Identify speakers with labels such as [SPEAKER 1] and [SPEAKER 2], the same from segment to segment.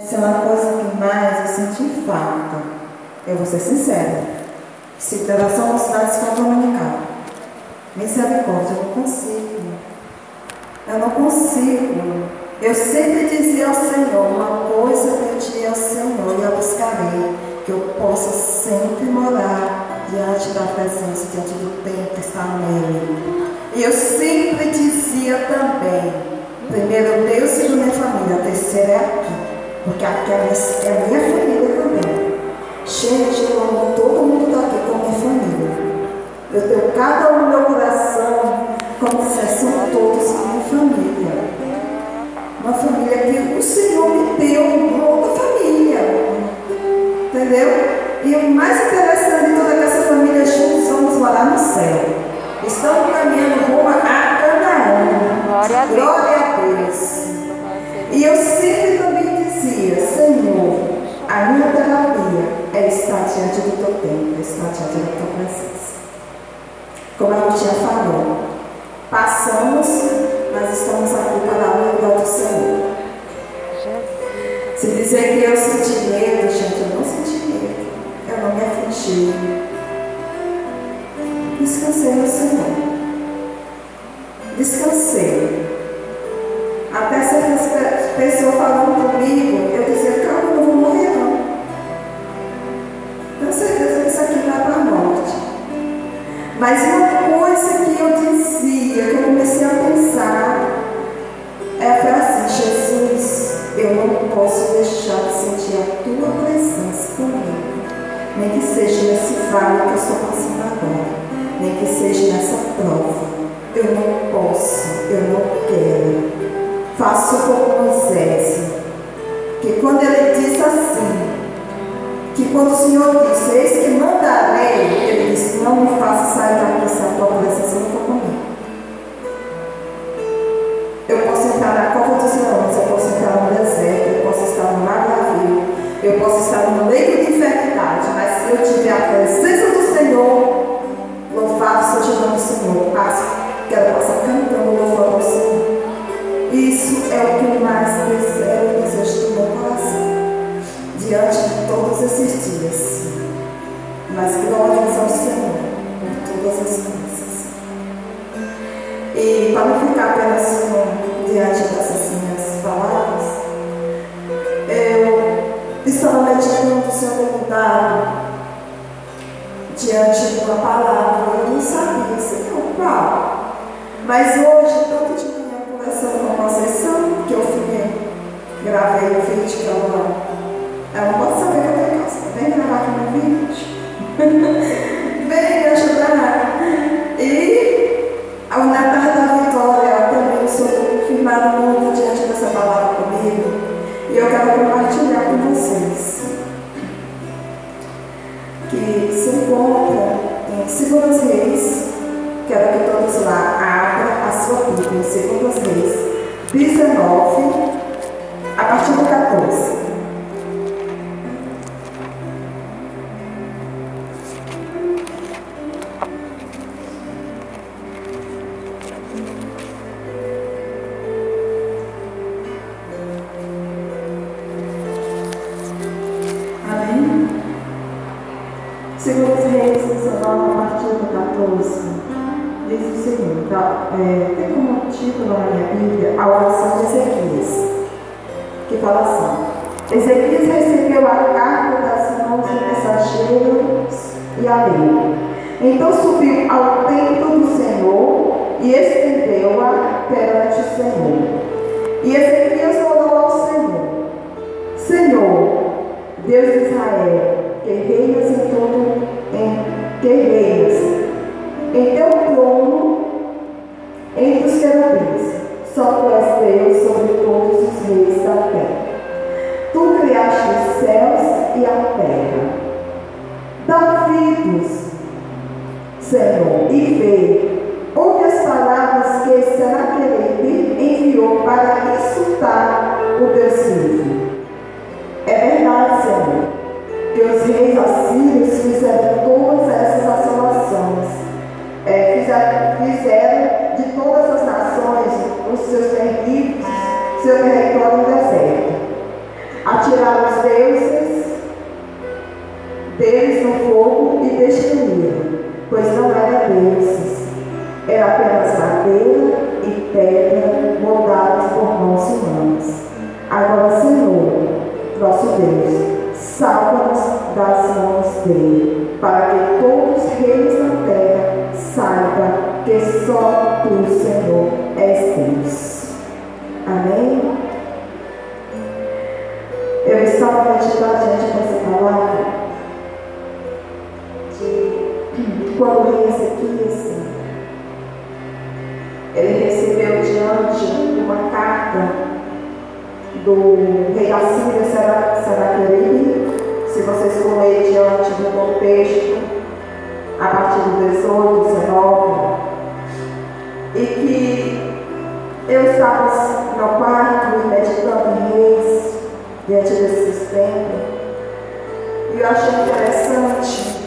[SPEAKER 1] Essa é uma coisa que mais eu senti falta. Eu vou ser sincera. Celebração da cidade escola dominical. Misericórdia, eu não consigo. Eu não consigo. Eu sempre dizia ao Senhor, uma coisa eu pedi ao Senhor e eu buscarei, que eu possa sempre morar diante da presença, diante do templo que está nele. E eu sempre dizia também, primeiro Deus, segundo minha família, a terceira é aqui, porque aqui é a minha família também. Gente, eu amo todo mundo daqui como minha família. Eu tenho cada um no meu coração como se são todos minha família. Uma família que o Senhor me deu, uma outra família. Entendeu? E o mais interessante de toda essa família juntos, vamos morar no céu. Estamos caminhando rumo a Canaã.
[SPEAKER 2] Glória a Deus.
[SPEAKER 1] Glória a minha terapia é estar diante do teu templo, é estar diante da tua presença. Como a gente já falou, passamos, mas estamos aqui para a honra do Senhor. Se dizer que eu senti medo, gente, eu não senti medo. Eu não me afligi. Descansei no Senhor. Descansei. Até certas pe- pessoas falando comigo, eu dizia, calma, Mas uma coisa que eu dizia, que eu comecei a pensar, é foi assim, Jesus, eu não posso deixar de sentir a tua presença comigo. Nem que seja nesse vale que eu estou passando agora. Nem que seja nessa prova. Eu não posso, eu não quero. Faço como Moisés. Que quando ele disse assim, que quando o Senhor disse, eis que mandarei, ele disse, não me faça sair daqui se a tua presença não for comigo. Eu posso entrar na cova dos leões, eu posso entrar no deserto, eu posso estar no mar navio, eu posso estar no leito de enfermidade, mas se eu tiver a presença do Senhor, louvado seja o nome do Senhor, quero passar cantando diante de todos esses dias. Mas glórias ao Senhor por todas as coisas. E para não ficar apenas com, diante dessas minhas palavras, eu estava meditando o Senhor dado diante de uma palavra. Eu não sabia, Senhor, qual. Mas hoje, tanto de manhã, conversando com a Conceição, que eu filmei, gravei o vídeo que ela ela não pode saber que eu em casa. Vem gravar aqui no vídeo. Vem ajudar. E ao Natal da Vitória, também sou firmada muito diante dessa palavra comigo. E eu quero compartilhar com vocês. Que se encontra em 2 Reis. Quero que todos lá abram a sua Bíblia em 2 Reis 19, Senhor, Deus, salva-nos das mãos dele, para que todos os reis da terra saibam que só tu, Senhor, és Deus. Amém? Eu estava meditando diante dessa palavra de quando o rei Ezequias ele do rei da Síria, Saraqueribe, se vocês forem diante do contexto, a partir do 18, 19, e que eu estava no quarto meditando em reis, diante desse sistema, e eu achei interessante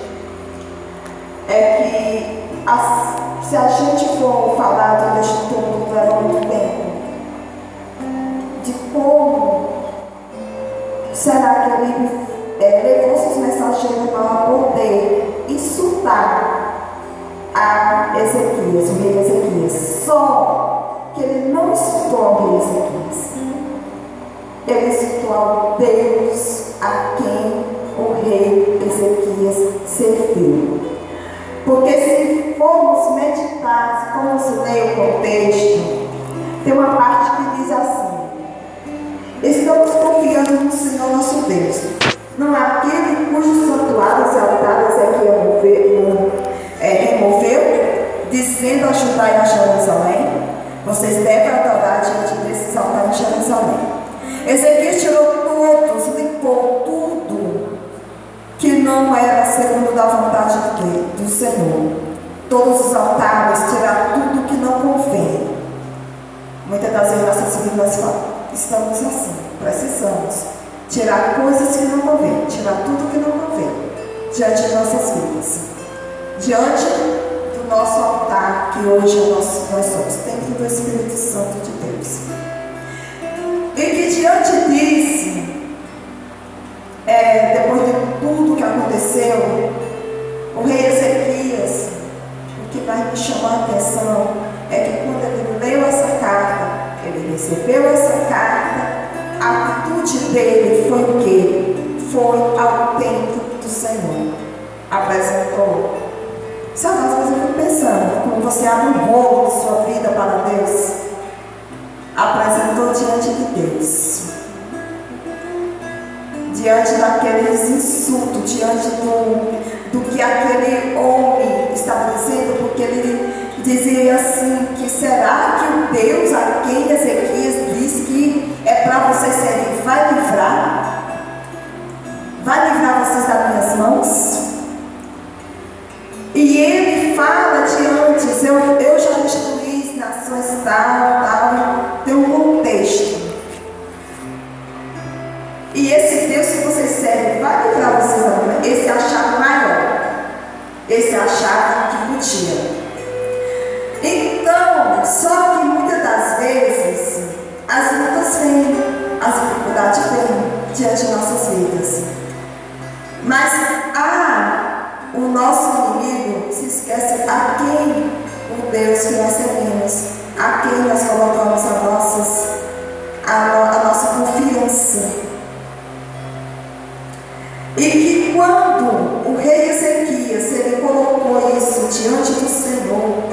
[SPEAKER 1] é que as, se a gente for falar do estudo leva muito tempo, como será que ele é, levou seus mensageiros para poder insultar a Ezequias, o rei Ezequias. Só que ele não insultou o rei Ezequias. Ele insultou ao Deus a quem o rei Ezequias serviu. Porque se formos meditar, se formos ler o contexto, tem uma parte que diz assim: Estamos confiando no Senhor nosso Deus não aquele cujos santuários e altares é que removeu, é, removeu, dizendo a Judá e a Jerusalém, vocês devem adorar diante desses altares em Jerusalém. Ezequiel tirou todos, limpou tudo que não era segundo da vontade do Senhor. Todos os altares, tirar tudo que não convém. Muitas das vezes nossas vidas estamos assim, precisamos tirar coisas que não convém, tirar tudo que não convém diante de nossas vidas, diante do nosso altar, que hoje é nosso, nós somos templo do Espírito Santo de Deus. E que diante disso, é, depois de tudo que aconteceu, o rei Ezequias, o que mais me chamou a atenção é que quando ele leu essa carta, recebeu essa carta, a atitude dele foi o quê? Foi ao templo do Senhor. Apresentou. Sabe, às vezes eu fico pensando, quando você abre um rolo de sua vida para Deus, apresentou diante de Deus. Diante daqueles insultos, diante do, do que aquele homem estava dizendo, porque ele dizia assim, que será que o Deus a quem Ezequias diz que é para vocês serem, vai livrar? Vai livrar vocês das minhas mãos? E ele fala de antes, eu, eu já destruí nações tal, tal, tem um contexto. E esse Deus que vocês servem vai livrar vocês da mão. Esse é maior. Esse é que podia. Então, só que muitas das vezes as lutas vêm, as dificuldades vêm diante de nossas vidas. Mas há o nosso inimigo se esquece a quem o Deus que nós servimos, a quem nós colocamos a, nossas, a, a nossa confiança. E que quando o rei Ezequias ele colocou isso diante do Senhor,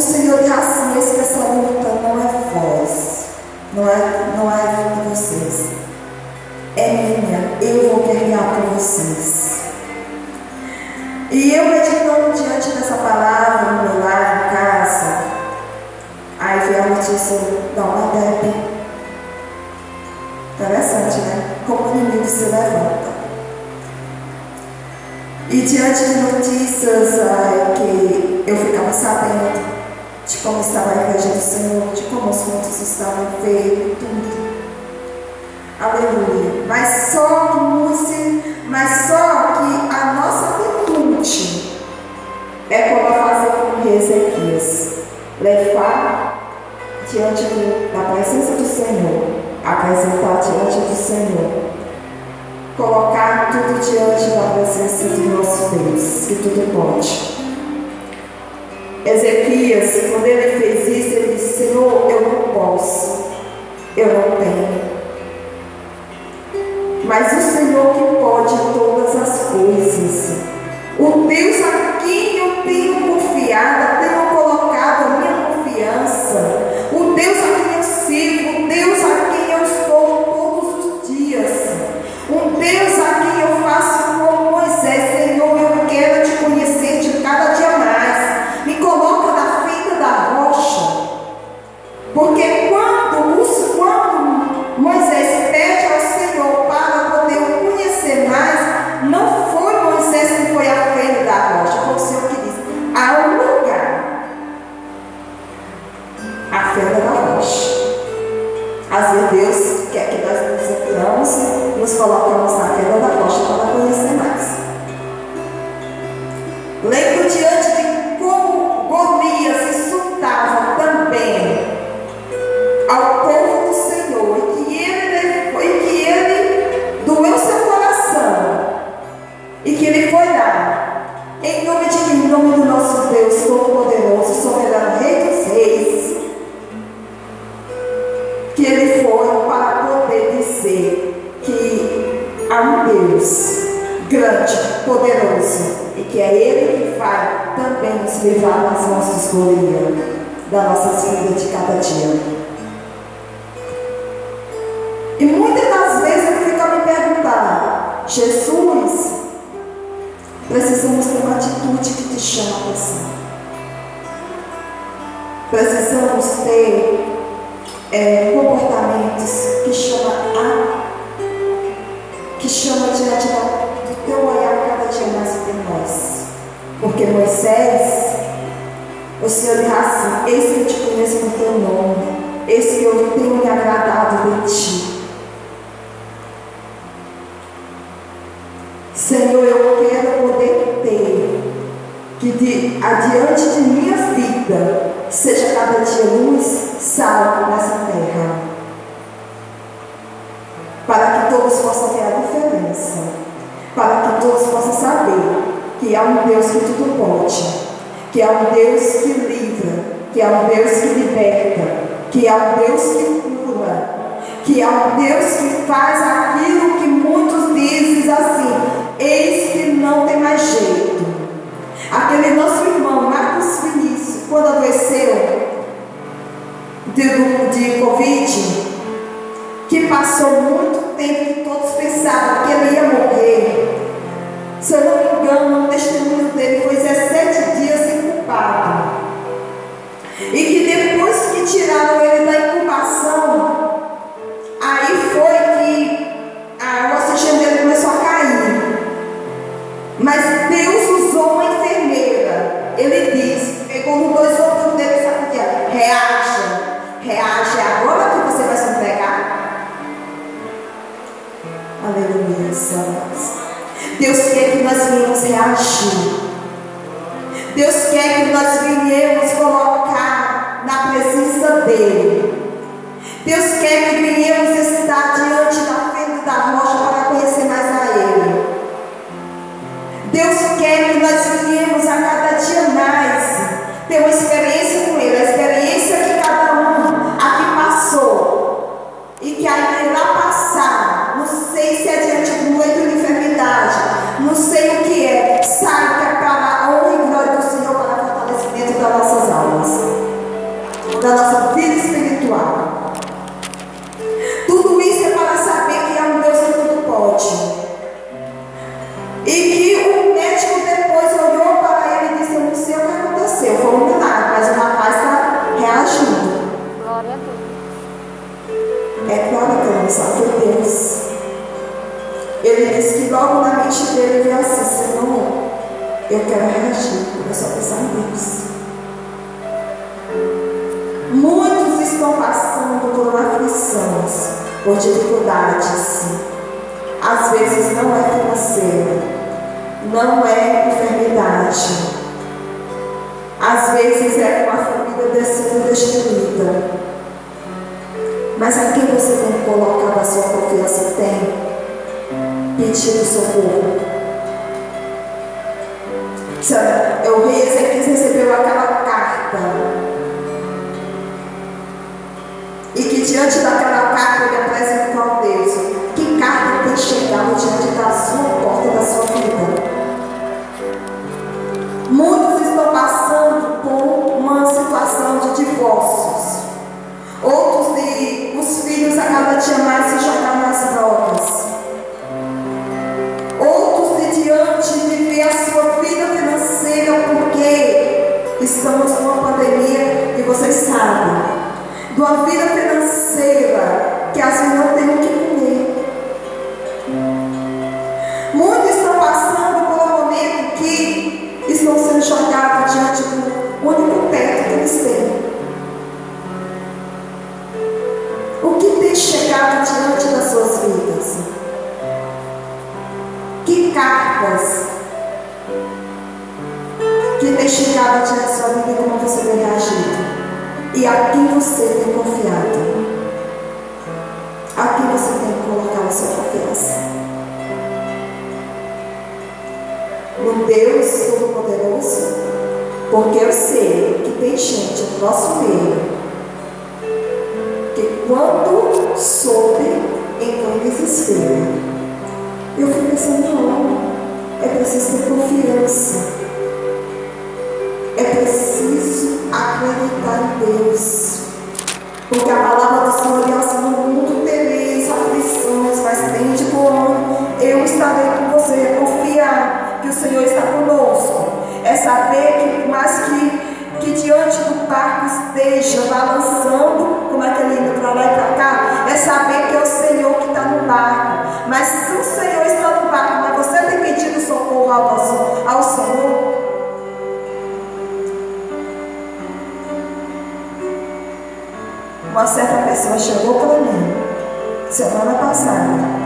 [SPEAKER 1] o Senhor assim, que essa luta não é voz, não é, não é de vocês. É minha, eu vou guerrear por vocês. E eu meditando diante dessa palavra no meu lar, em casa, aí veio a notícia da uma Deb. Interessante, né? Como o inimigo se levanta. E diante de notícias ah, que eu ficava sabendo de como estava a igreja do Senhor, de como os cultos estavam feitos, tudo. Aleluia. Mas só música, mas só que a nossa atitude é como a fazer com Ezequias. Levar diante do, da presença do Senhor apresentar diante do Senhor. Colocar tudo diante da presença do nosso Deus, que tudo pode. Ezequias, quando ele fez isso, ele disse: Senhor, eu não posso, eu não tenho. Mas o Senhor que pode todas as coisas, o Deus a quem eu tenho confiado, tenho colocado a minha confiança, o Deus a quem Golias, das nossas vidas de cada dia. E muitas das vezes eu fico a me perguntar, Jesus, precisamos ter uma atitude que te chama a atenção. Precisamos ter é, comportamentos que chama a que chama diante da, do teu olhar cada dia mais por nós. Porque Moisés, o Senhor diz assim, eis que eu te conheço no teu nome, eis que eu tenho me agradado de ti. Senhor, eu quero poder ter que de, adiante de minha vida seja cada dia luz, sal nessa terra. Para que todos possam ver a diferença. Para que todos possam saber que há um Deus que tudo pode. Que há um Deus que livra. Que há um Deus que liberta. Que há um Deus que cura. Que há um Deus que faz aquilo que muitos dizem assim: eis que não tem mais jeito. Aquele nosso irmão Marcos Vinícius, quando adoeceu de, de Covid, que passou muito tempo que todos pensavam que ele E que depois que tiraram ele da incubação, aí foi que a, o oxigênio dele começou a cair. Mas Deus usou uma enfermeira. Ele disse, pegou no dois outros dele e sacudia, reaja, reaja, é agora que você vai se entregar. Aleluia, amados. Deus quer que nós venhamos reagir. Deus quer que nós venhamos É uma família descendo destruída. Mas a quem você tem colocado a sua confiança tem pedido socorro. O rei Ezequias recebeu aquela carta. E que diante daquela carta ele apresentou a Deus. Que carta tem chegado diante da sua porta, da sua vida? Muitos estão passando Outros de os filhos a cada dia mais se jogar nas drogas. Outros de diante de ver a sua vida financeira porque estamos numa pandemia e vocês sabem. De uma vida financeira que as não têm o que comer. Muitos estão passando por um momento que estão sendo jogados diante do único teto que eles têm. Chegado diante das suas vidas? Que cartas que tem chegado diante da sua vida e como você tem reagido? E a quem você tem confiado? A quem você tem colocado a sua confiança? No Deus Todo-Poderoso? Porque eu sei que tem gente no nosso meio quando soube, então desespero. Eu fui pensando, não, é preciso ter confiança. É preciso acreditar em Deus. Porque a palavra do Senhor é assim, no mundo tereis aflições, mas tem de bom eu estarei com você. É confiar que o Senhor está conosco. É saber que mais que que diante do barco esteja balançando, como aquele indo para lá e para cá, é saber que é o Senhor que está no barco. Mas se o Senhor está no barco, mas você tem pedido socorro ao, ao Senhor, uma certa pessoa chegou para mim semana passada.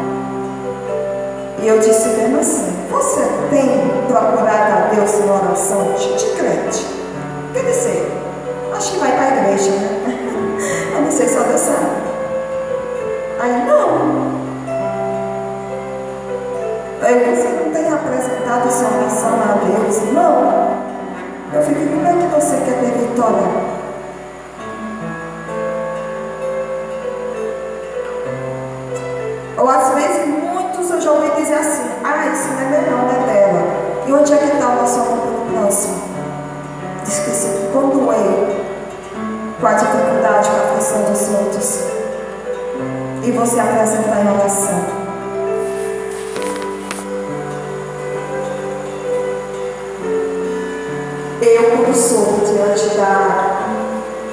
[SPEAKER 1] E eu disse mesmo assim, você tem procurado a Deus em oração? Gente, crente. Quer dizer, acho que vai para a igreja, né? Não sei se Deus sabe. Aí, não. Aí você não tem apresentado sua oração a Deus? Não. Eu fico, como é que você quer ter vitória? Ou às vezes muitos eu já ouvi dizer assim, ah, isso não é melhor, não é dela. E onde é que está o nosso amor pelo próximo? Esqueci que quando eu, com a dificuldade, com a aflição dos outros, e você apresentar em oração, eu, quando soube diante da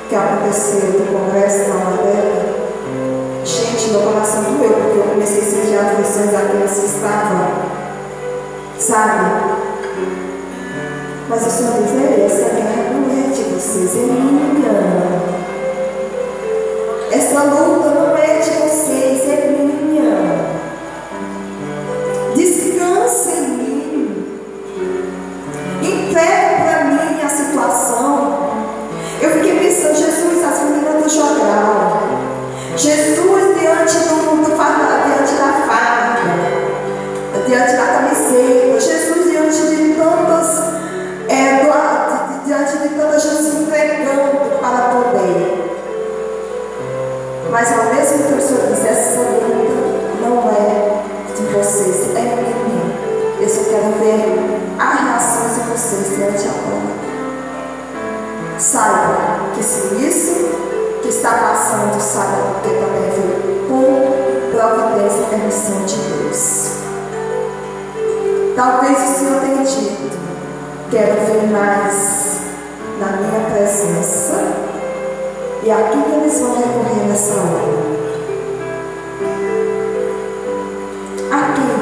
[SPEAKER 1] que aconteceu do congresso da Madeira, gente, meu coração doeu, porque eu comecei a sentir aflições daqueles que estavam, sabe? Mas o Senhor diz, essa guerra não é de vocês, é minha. Essa luta não é de Talvez o Senhor tenha dito, Quero ver mais na minha presença. E a quem eles vão recorrer nessa hora? A quem?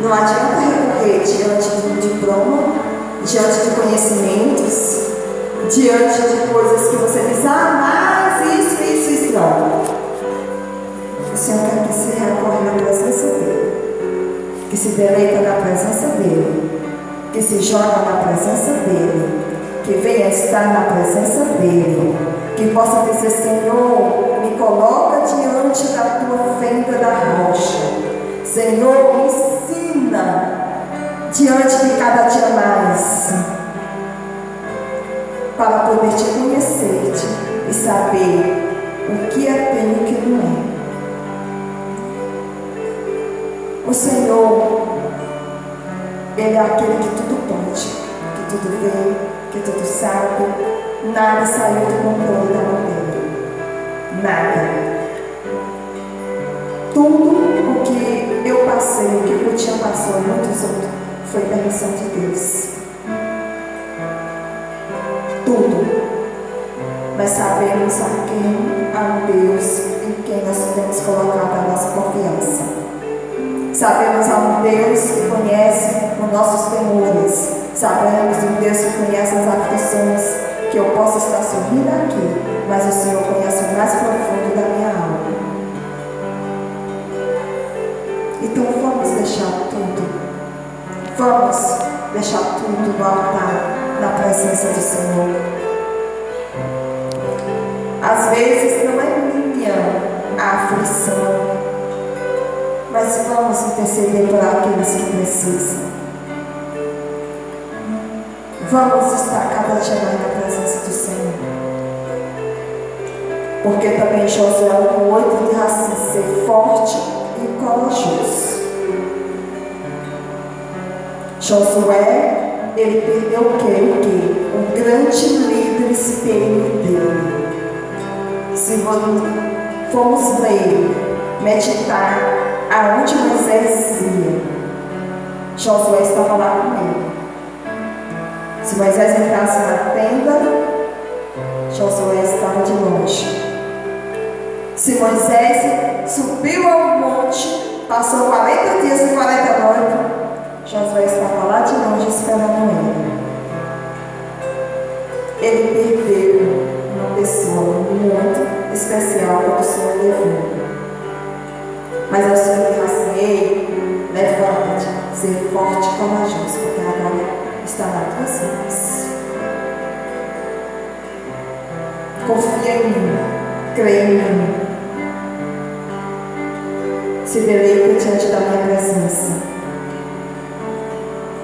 [SPEAKER 1] Não adianta recorrer diante de diploma, diante de conhecimentos, diante de coisas que você diz, ah, mas isso, isso, isso. Não. Senhor que você recorra na presença dEle que se deleita na presença dEle, que se joga na presença dEle, que venha estar na presença dEle, Que possa dizer, Senhor, me coloca diante da tua fenda da rocha. Senhor, me ensina diante de cada dia mais. Para poder te conhecer-te e saber o que é teu e o que não é. O Senhor, Ele é aquele que tudo pode, que tudo vê, que tudo sabe. Nada saiu do controle da mão dele. Nada. Tudo o que eu passei, o que eu tinha passado, muitos outros, foi permissão de Deus. Tudo. Mas sabemos a quem, a Deus, em quem nós temos colocado a nossa confiança. Sabemos a um Deus que conhece os nossos temores. Sabemos um Deus que conhece as aflições. Que eu posso estar sorrindo aqui, mas o Senhor conhece o mais profundo da minha alma. Então vamos deixar tudo. Vamos deixar tudo no altar, na presença do Senhor. Às vezes não é minha a aflição, mas vamos interceder por aqueles que precisam. Vamos estar cada dia mais na presença do Senhor. Porque também Josué 1,8 diz assim: ser forte e corajoso. Josué, ele perdeu o quê? O quê? Um grande líder espelho dele. Se formos ler, meditar aonde Moisés ia, Josué estava lá com ele. Se Moisés entrasse na tenda, Josué estava de longe. Se Moisés subiu ao monte, passou 40 dias e 40 noites, Josué estava lá de longe esperando ele. Ele perdeu uma pessoa muito especial que o Senhor levou. Mas ao Senhor diz assim, ei, levanta-te, ser forte e corajoso, porque agora está nas tuas mãos. Confia em mim, creia em mim. Se deleita diante da minha presença.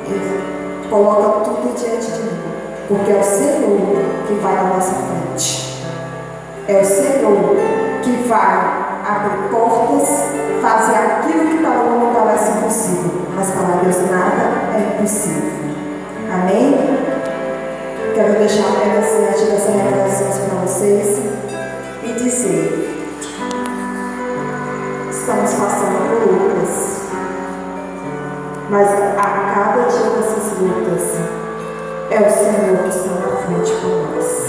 [SPEAKER 1] E coloca tudo diante de mim, porque é o Senhor que vai à nossa frente. É o Senhor que vai abrir portas, fazer aquilo que para o mundo parece impossível, mas para Deus nada é impossível. Amém? Quero deixar apenas diante dessa revelação para vocês e dizer: estamos passando por lutas, mas a cada dia dessas lutas é o Senhor que está na frente por nós.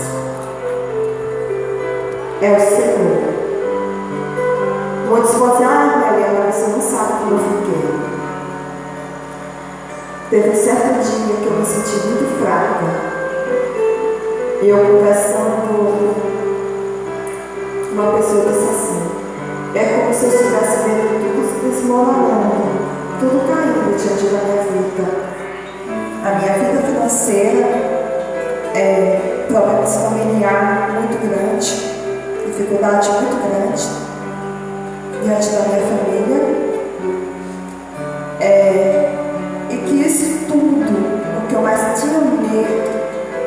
[SPEAKER 1] É o Senhor Muitos vão dizer, ah, Mariana, você não sabe como eu fiquei. Teve um certo dia que eu me senti muito fraca. E eu conversando, uma pessoa disse assim, é como se eu estivesse vendo tudo desmoronando, tudo caindo diante da minha vida. A minha vida financeira, é, problemas familiares muito grandes, dificuldade muito grande diante da minha família. É, e que isso tudo, o que eu mais tinha medo,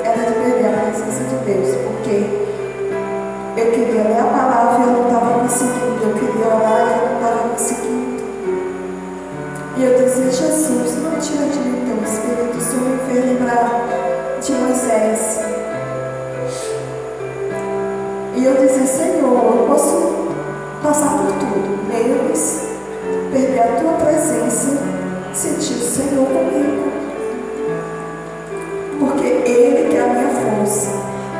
[SPEAKER 1] era de perder a presença de Deus, porque eu queria ler a palavra e eu não estava conseguindo, eu queria orar e eu não estava conseguindo. E eu dizia, Jesus, não tira de mim teu espírito, o Senhor me fez lembrar de Moisés. E eu dizia, Senhor, eu posso passar por tudo, a tua presença, sentir o Senhor comigo. Porque Ele que é a minha força,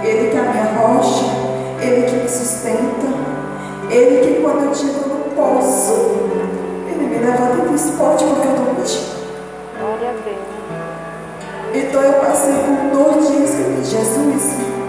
[SPEAKER 1] Ele que é a minha rocha, Ele que me sustenta, Ele que quando eu digo não posso, Ele me levanta e diz, pode porque eu estou contigo.
[SPEAKER 2] Glória a Deus.
[SPEAKER 1] Então eu passei por dois dias que Jesus,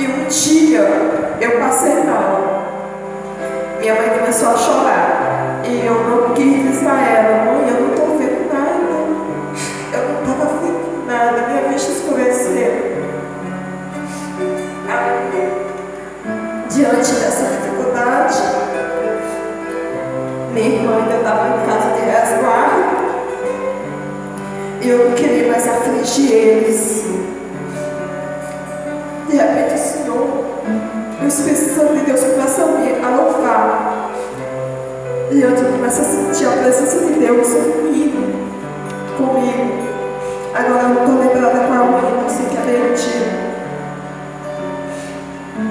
[SPEAKER 1] E um dia eu passei mal. Minha mãe começou a chorar. E eu não quis dizer a ela, mãe, eu não estou vendo nada. Eu não estava vendo nada, minha vista escureceu. Diante dessa dificuldade, minha irmã ainda estava em casa de resguardo. E eu não queria mais afligir eles. De repente Espírito Santo de Deus começa a vir, a louvar. E antes eu tipo, começo a sentir a presença de Deus comigo. Comigo. Agora eu não estou lembrada qual hino, não sei que é meio dia.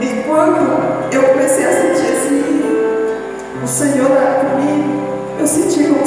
[SPEAKER 1] E quando eu comecei a sentir esse o Senhor era comigo, eu senti como